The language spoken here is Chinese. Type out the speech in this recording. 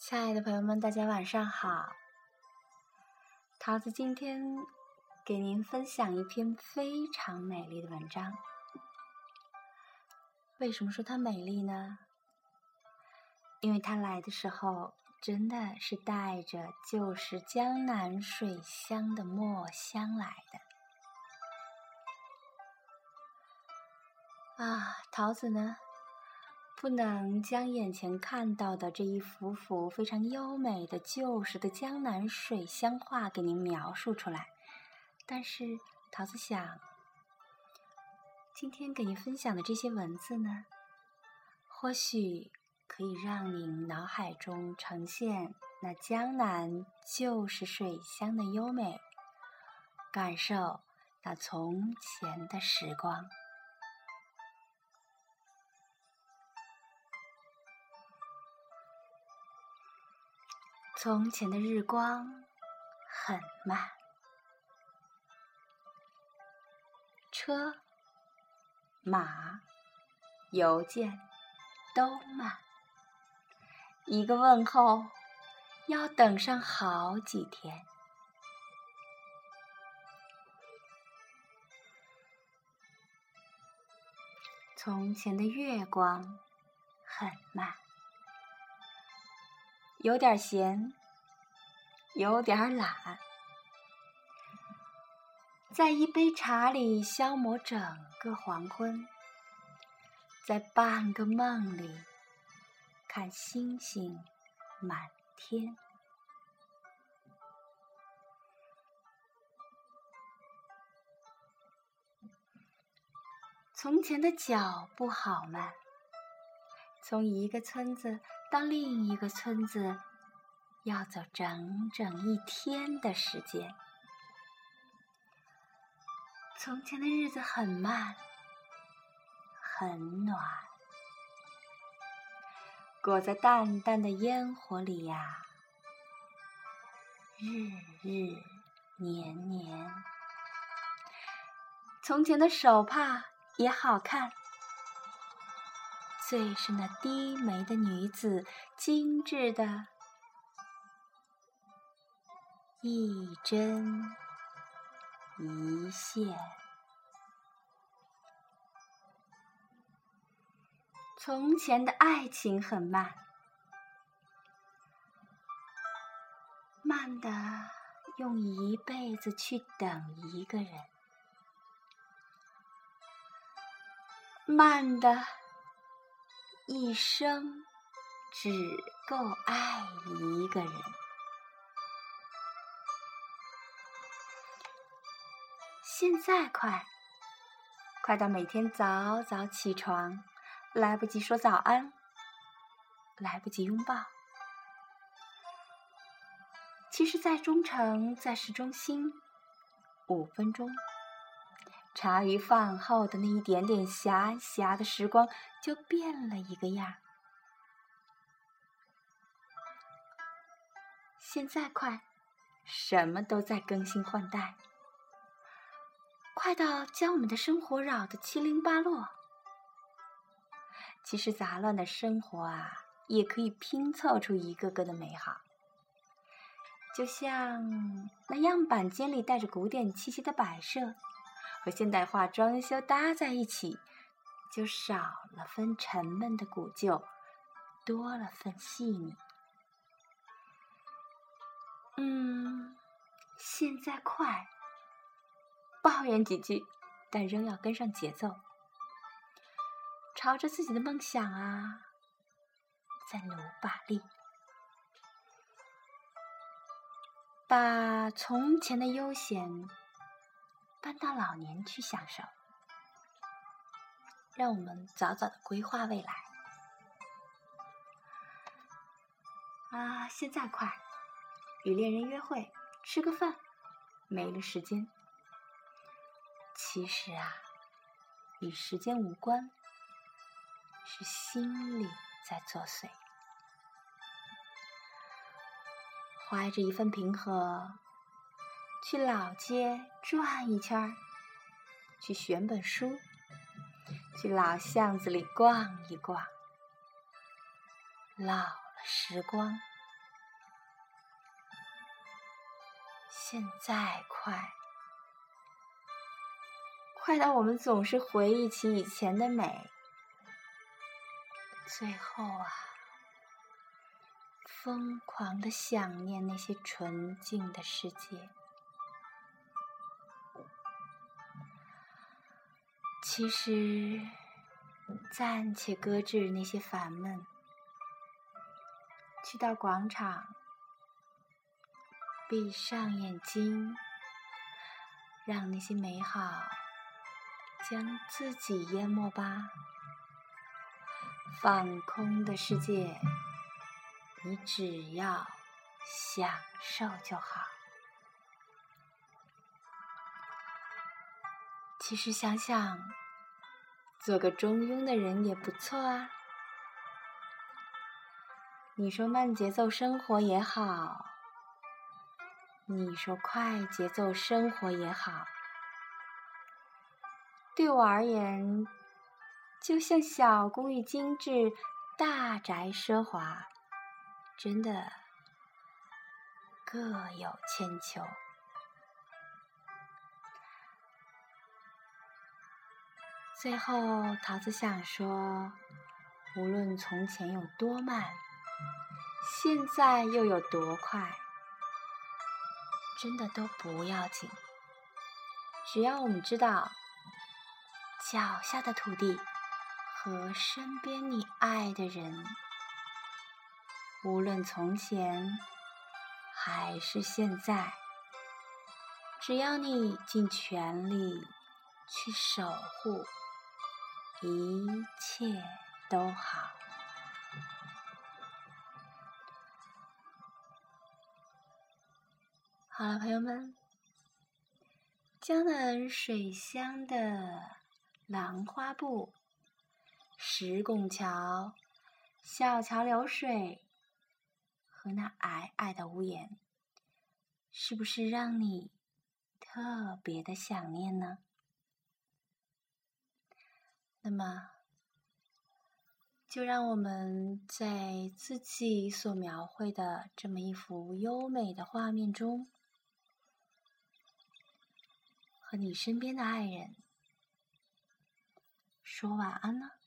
亲爱的朋友们，大家晚上好。桃子今天给您分享一篇非常美丽的文章。为什么说它美丽呢？因为它来的时候真的是带着旧时江南水乡的墨香来的。啊，桃子呢？不能将眼前看到的这一幅幅非常优美的旧时的江南水乡画给您描述出来，但是桃子想，今天给您分享的这些文字呢，或许可以让您脑海中呈现那江南旧时水乡的优美，感受那从前的时光。从前的日光很慢，车、马、邮件都慢，一个问候要等上好几天。从前的月光很慢。有点闲，有点懒，在一杯茶里消磨整个黄昏，在半个梦里看星星满天。从前的脚步好慢，从一个村子。到另一个村子，要走整整一天的时间。从前的日子很慢，很暖，裹在淡淡的烟火里呀，日日年年。从前的手帕也好看。最是那低眉的女子，精致的一针一线。从前的爱情很慢，慢的用一辈子去等一个人，慢的。一生只够爱一个人。现在快，快到每天早早起床，来不及说早安，来不及拥抱。其实，在中城，在市中心，五分钟。茶余饭后的那一点点狭狭的时光，就变了一个样。现在快，什么都在更新换代，快到将我们的生活扰得七零八落。其实杂乱的生活啊，也可以拼凑出一个个的美好。就像那样板间里带着古典气息的摆设。和现代化装修搭在一起，就少了分沉闷的古旧，多了份细腻。嗯，现在快，抱怨几句，但仍要跟上节奏，朝着自己的梦想啊，再努把力，把从前的悠闲。搬到老年去享受，让我们早早的规划未来。啊，现在快，与恋人约会，吃个饭，没了时间。其实啊，与时间无关，是心里在作祟。怀着一份平和。去老街转一圈儿去选本书去老巷子里逛一逛老了时光现在快快到我们总是回忆起以前的美最后啊疯狂的想念那些纯净的世界。其实，暂且搁置那些烦闷，去到广场。闭上眼睛，让那些美好将自己淹没吧。放空的世界，你只要享受就好。其实想想，做个中庸的人也不错啊。你说慢节奏生活也好。你说快节奏生活也好，对我而言，就像小公寓精致，大宅奢华，真的各有千秋。最后，桃子想说，无论从前有多慢，现在又有多快。真的都不要紧，只要我们知道脚下的土地和身边你爱的人，无论从前还是现在，只要你尽全力去守护，一切都好。好了，朋友们，江南水乡的兰花布、石拱桥、小桥流水和那矮矮的屋檐，是不是让你特别的想念呢？那么，就让我们在自己所描绘的这么一幅优美的画面中。和你身边的爱人说晚安呢。